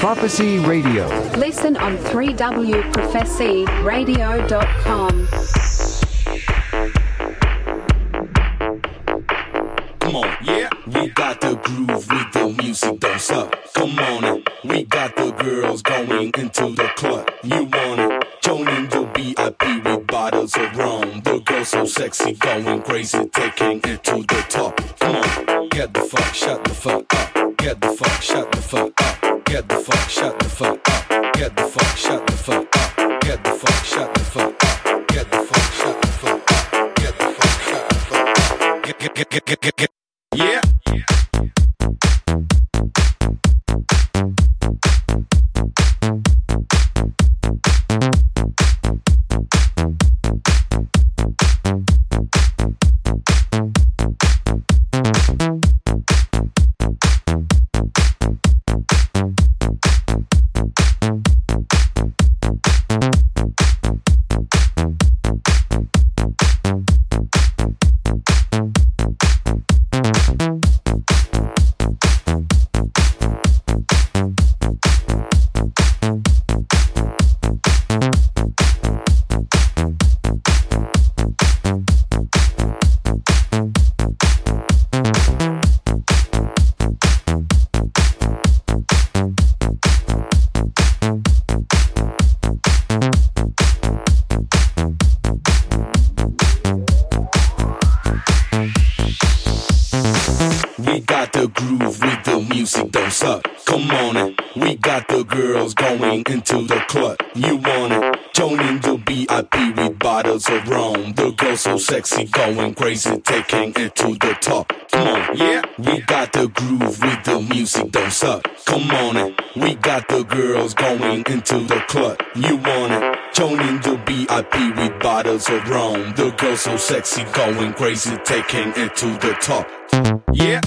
Prophecy Radio. Listen on 3wprophecyradio.com. Come on, yeah, we got the groove with the music, don't suck. Bottles of rum. The girls so sexy, going crazy, taking it to the top. Come on, yeah, we got the groove with the music, don't suck. Come on, in. we got the girls going into the club. You want it? Joining the VIP with bottles of rum. The girls so sexy, going crazy, taking it to the top. Yeah.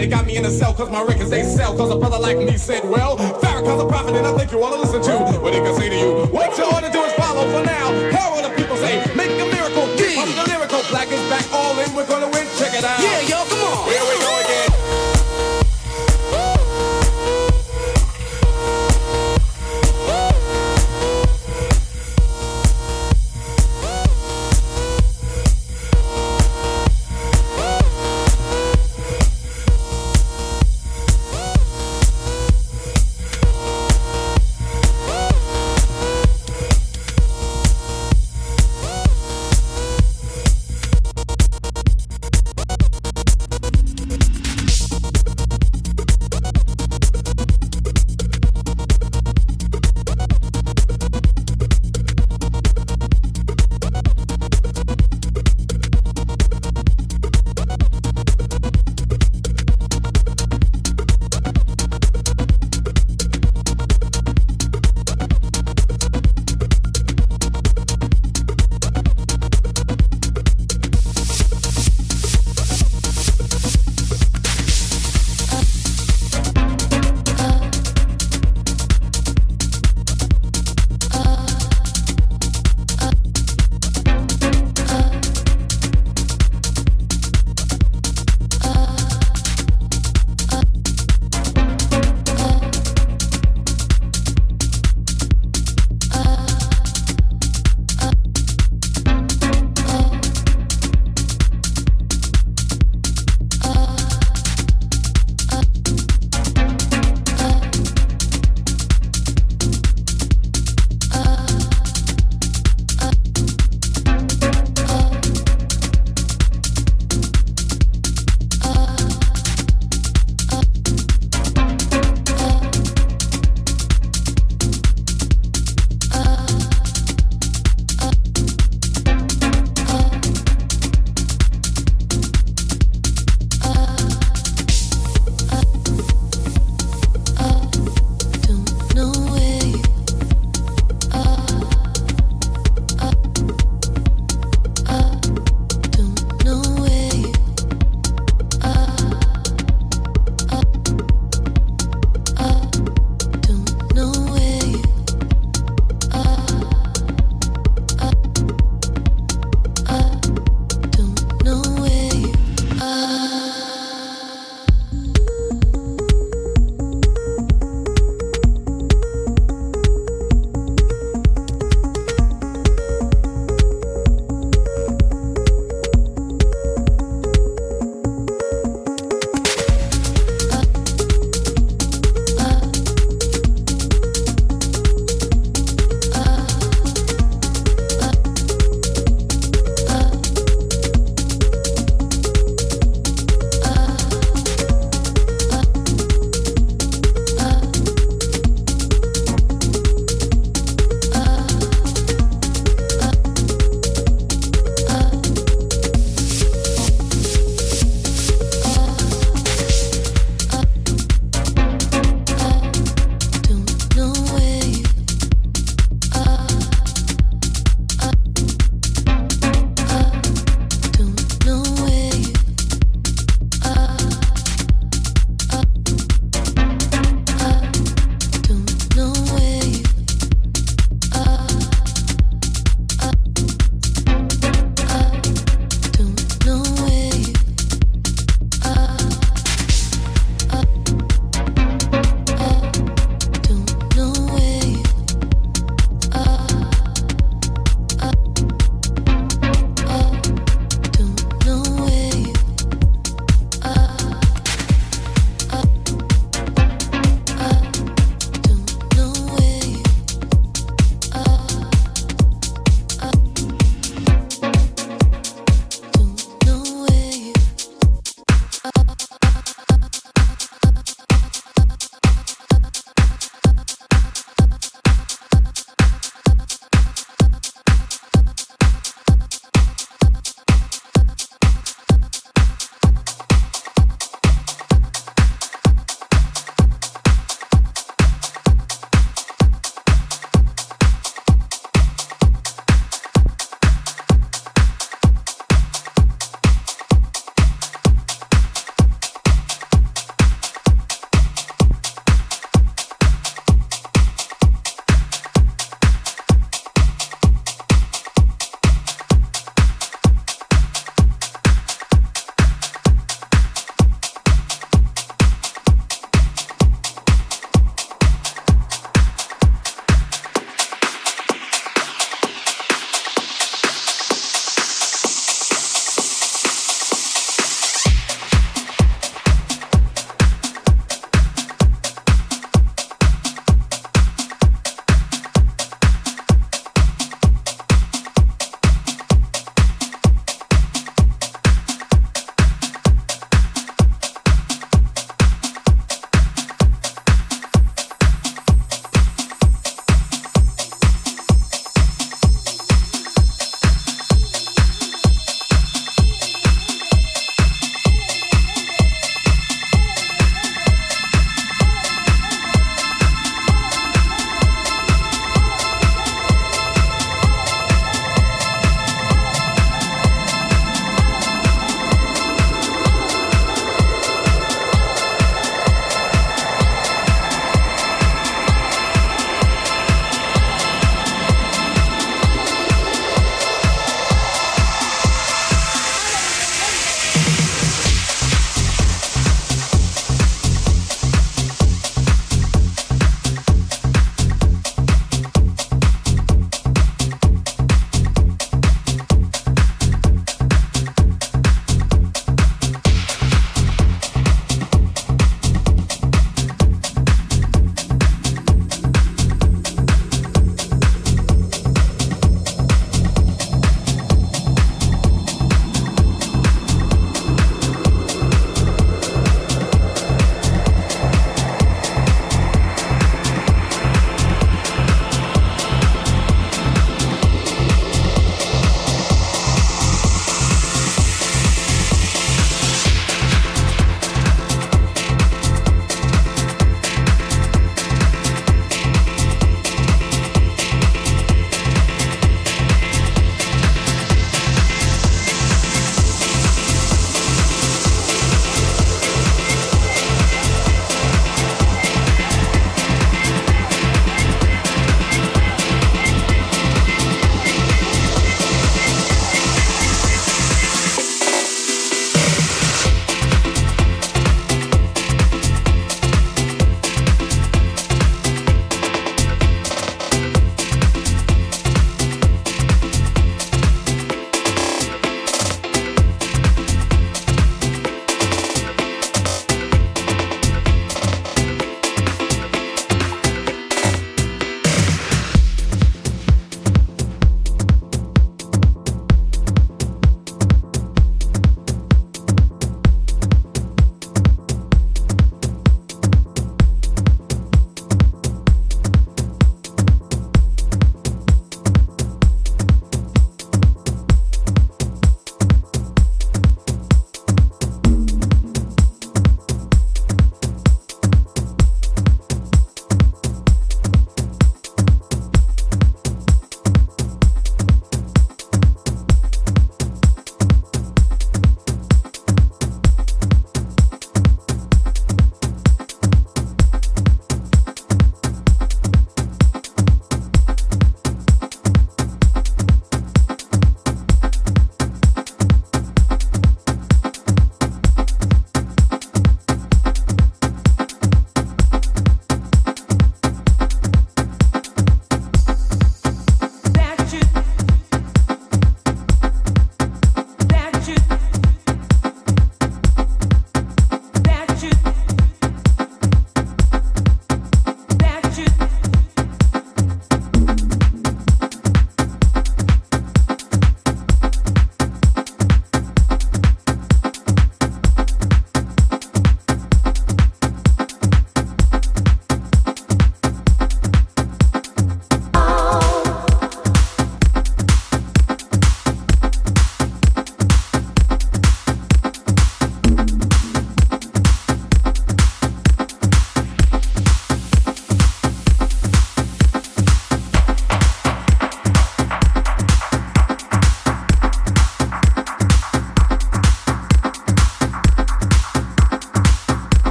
They got me in a cell cause my records they sell. Cause a brother like me said, well, Farrakhan's a prophet and I think you wanna listen to what he can say to you. What you ought to do is follow for now. Hear what the people say. Make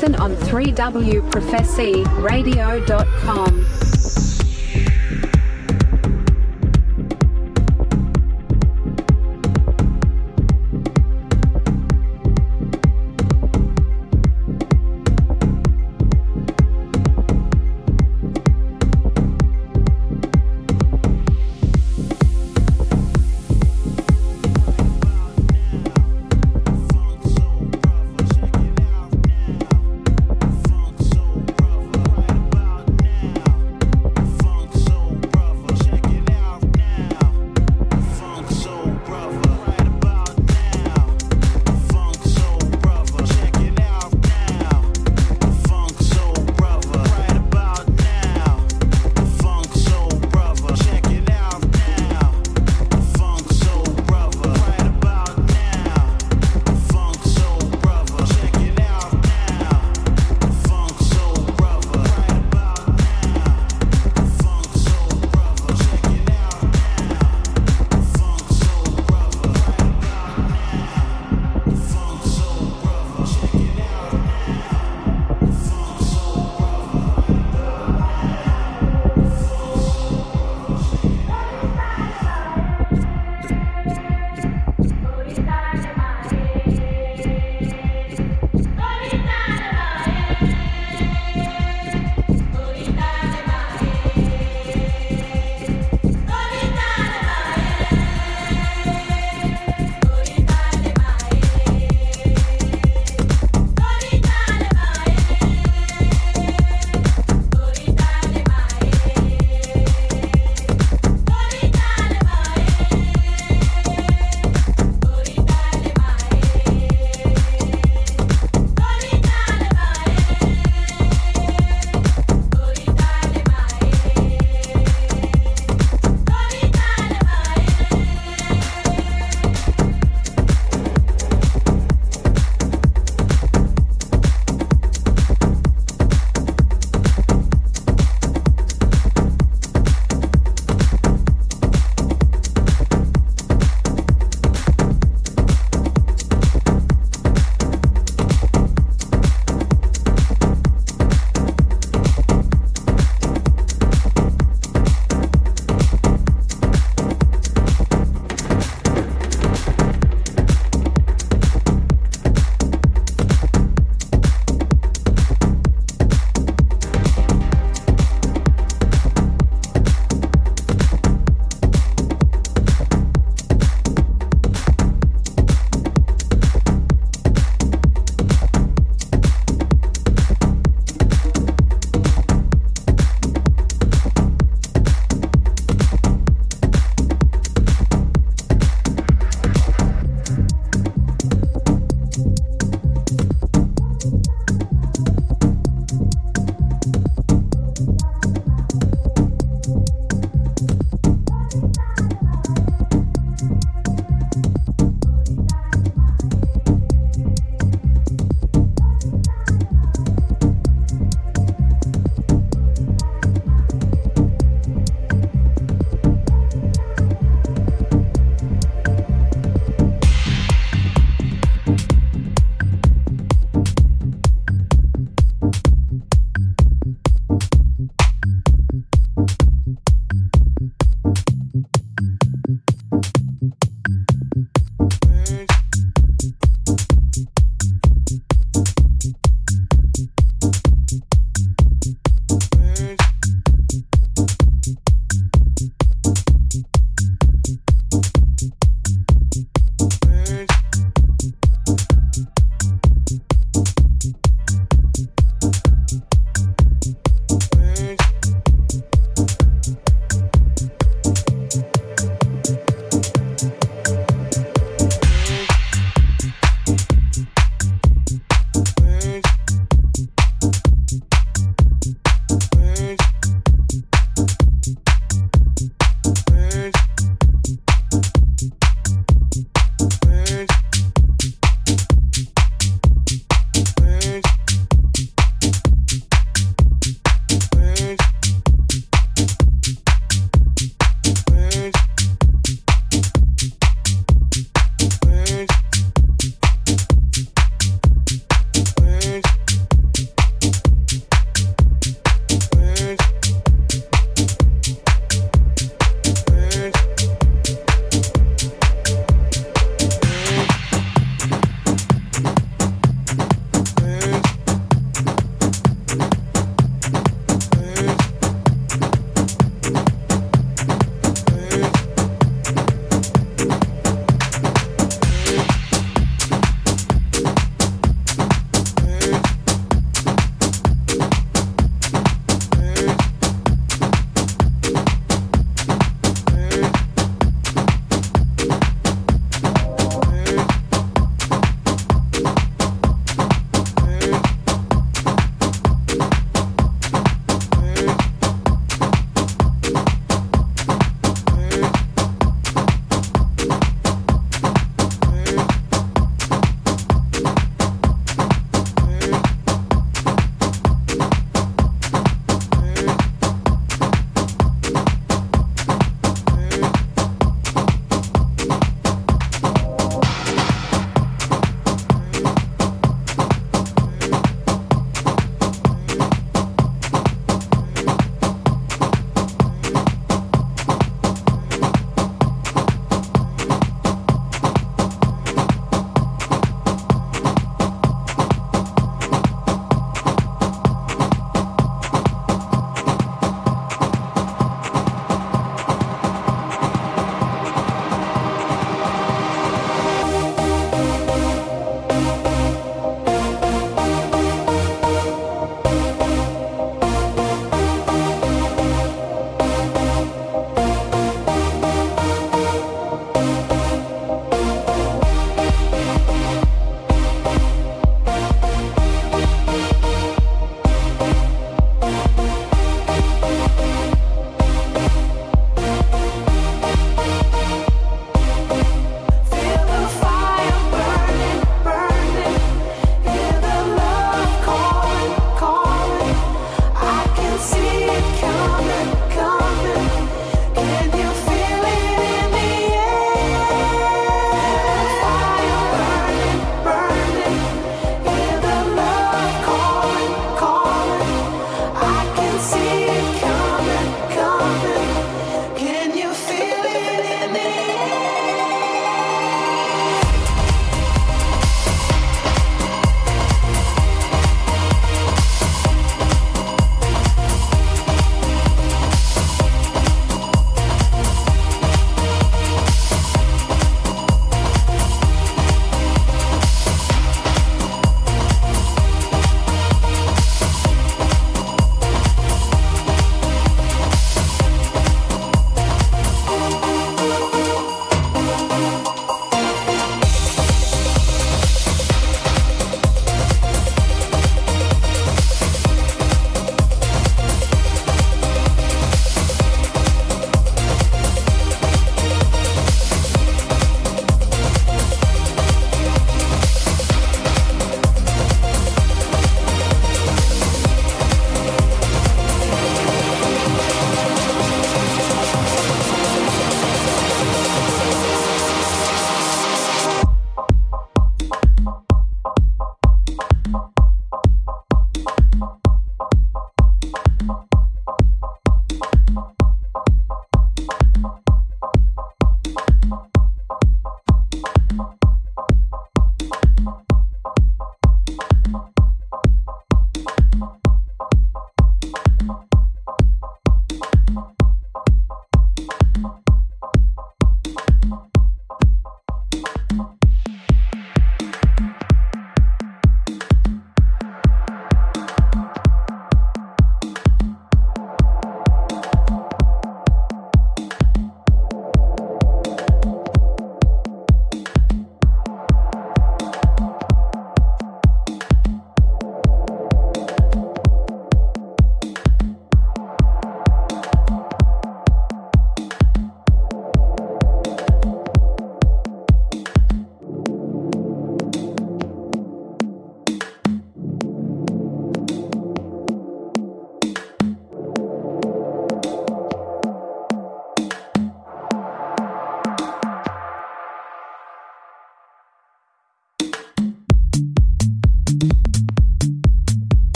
Listen on 3wprophecyradio.com.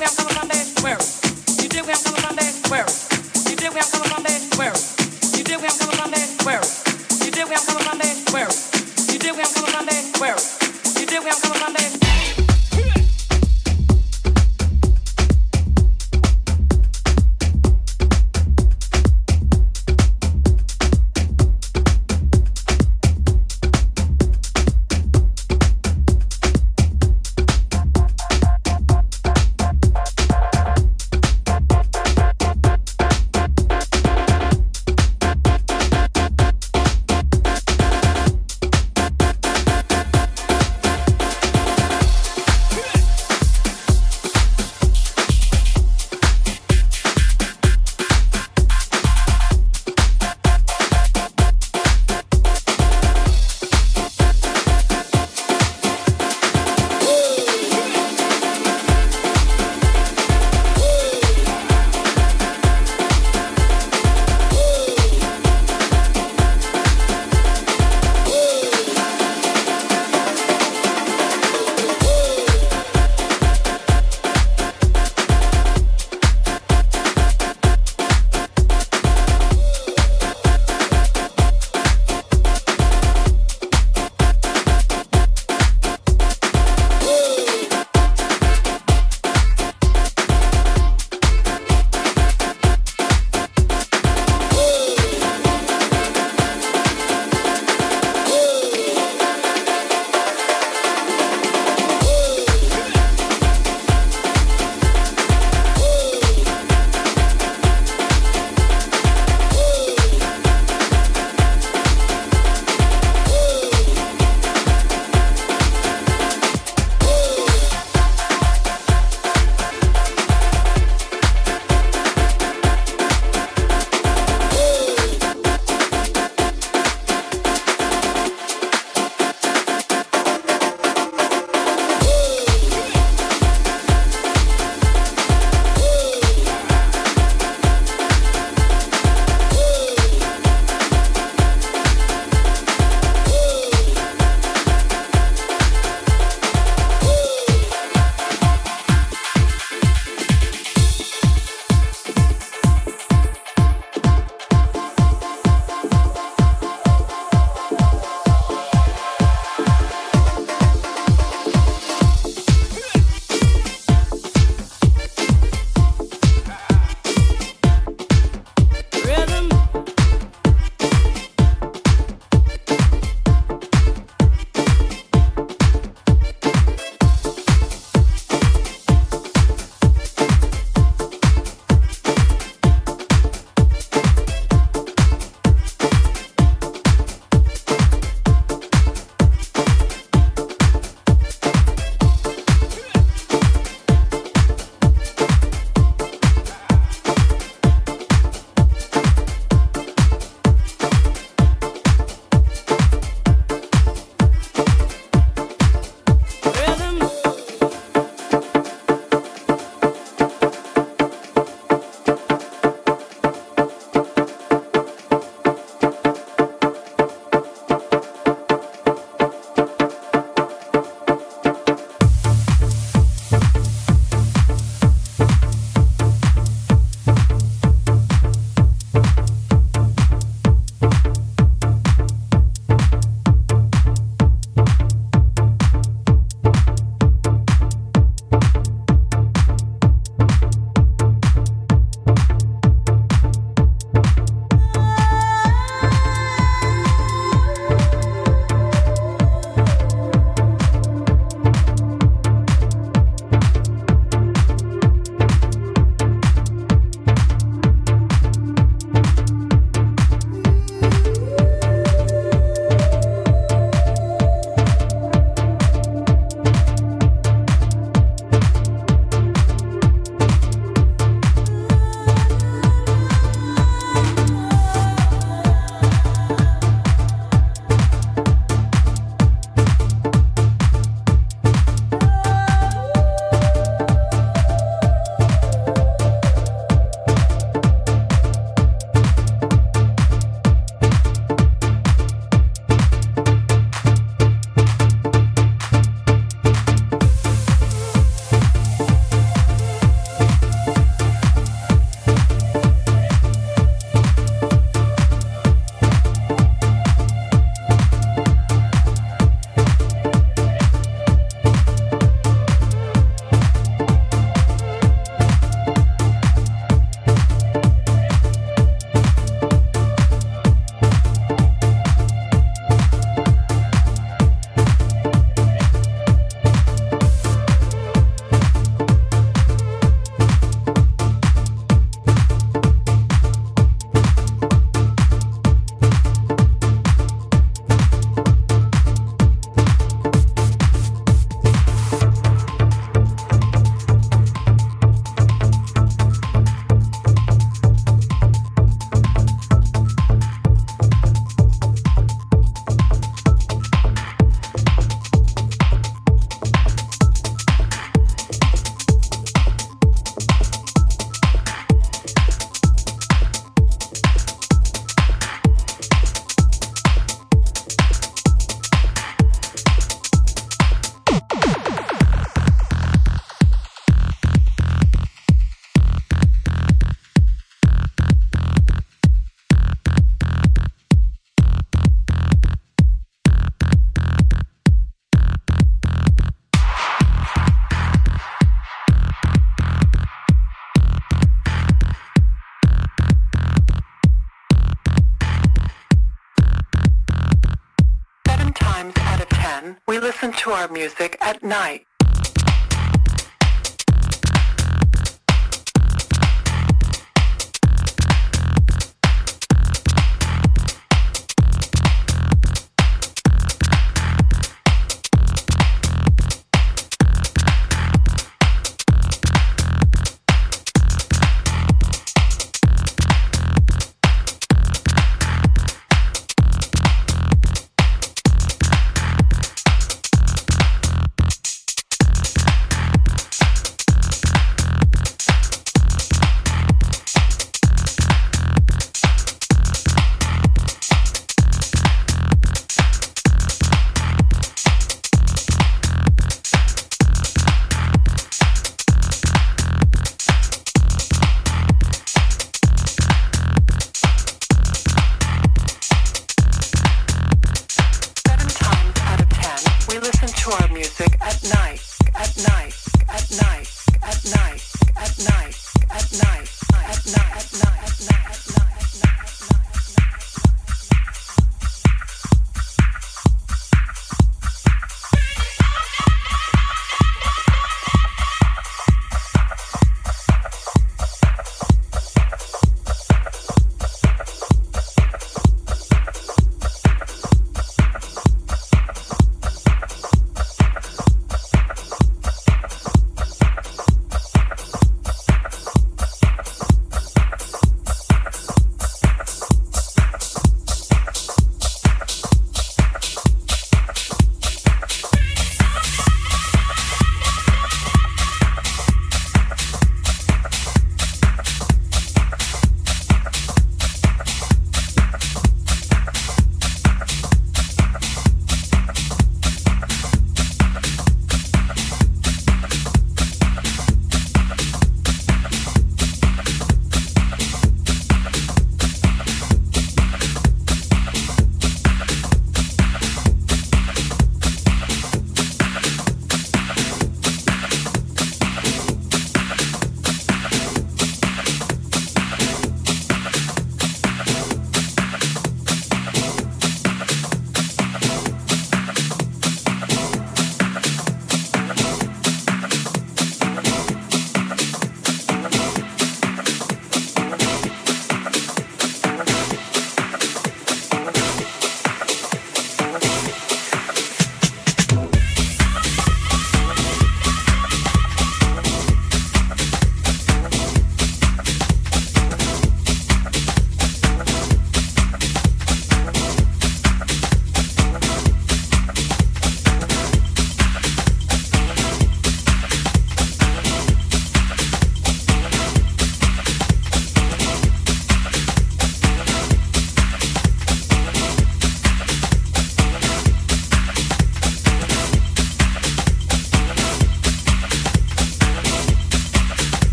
Come on! Night.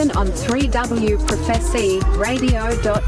Listen on 3wprophecyradio.com.